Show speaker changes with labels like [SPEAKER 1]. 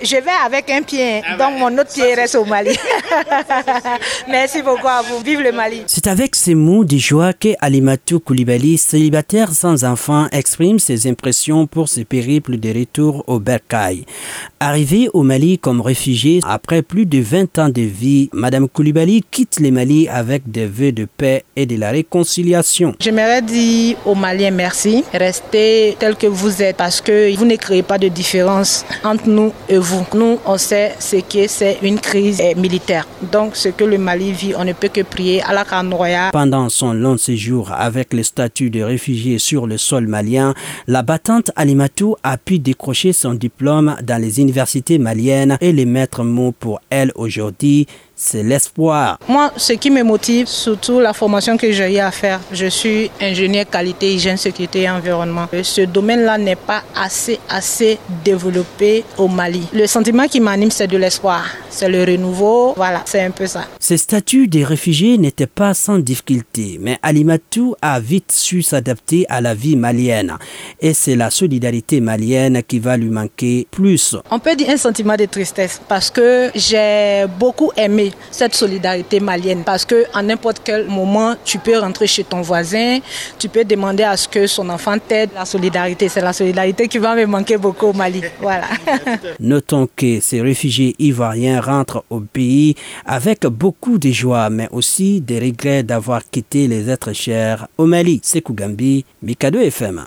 [SPEAKER 1] Je vais avec un pied, ah donc mon autre pied reste au Mali. Merci beaucoup à vous. Vive le Mali.
[SPEAKER 2] C'est avec ces mots de joie que Alimatou Koulibaly, célibataire sans enfant, exprime ses impressions pour ce périple de retour au Bercail. Arrivée au Mali comme réfugiée après plus de 20 ans de vie, Madame Koulibaly quitte le Mali avec des vœux de paix et de la réconciliation.
[SPEAKER 1] J'aimerais dire aux Maliens merci. Restez tel que vous êtes parce que vous ne créez pas de différence entre nous et vous. Nous, on sait ce que c'est une crise militaire. Donc, ce que le Mali vit, on ne peut que prier à la Canoya.
[SPEAKER 2] Pendant son long séjour avec le statut de réfugié sur le sol malien, la battante Alimatou a pu décrocher son diplôme dans les universités maliennes et les mettre mots pour elle aujourd'hui c'est l'espoir.
[SPEAKER 1] Moi, ce qui me motive, surtout la formation que j'ai eu à faire, je suis ingénieur qualité, hygiène, sécurité et environnement. Ce domaine-là n'est pas assez, assez développé au Mali. Le sentiment qui m'anime, c'est de l'espoir. C'est le renouveau. Voilà, c'est un peu ça.
[SPEAKER 2] Ce statut des réfugiés n'était pas sans difficulté, mais Alimatou a vite su s'adapter à la vie malienne. Et c'est la solidarité malienne qui va lui manquer plus.
[SPEAKER 1] On peut dire un sentiment de tristesse parce que j'ai beaucoup aimé cette solidarité malienne parce que à n'importe quel moment, tu peux rentrer chez ton voisin, tu peux demander à ce que son enfant t'aide. La solidarité, c'est la solidarité qui va me manquer beaucoup au Mali. Voilà.
[SPEAKER 2] Notons que ces réfugiés ivoiriens rentrent au pays avec beaucoup de joie, mais aussi des regrets d'avoir quitté les êtres chers au Mali. C'est Kougambi, Mikado FM.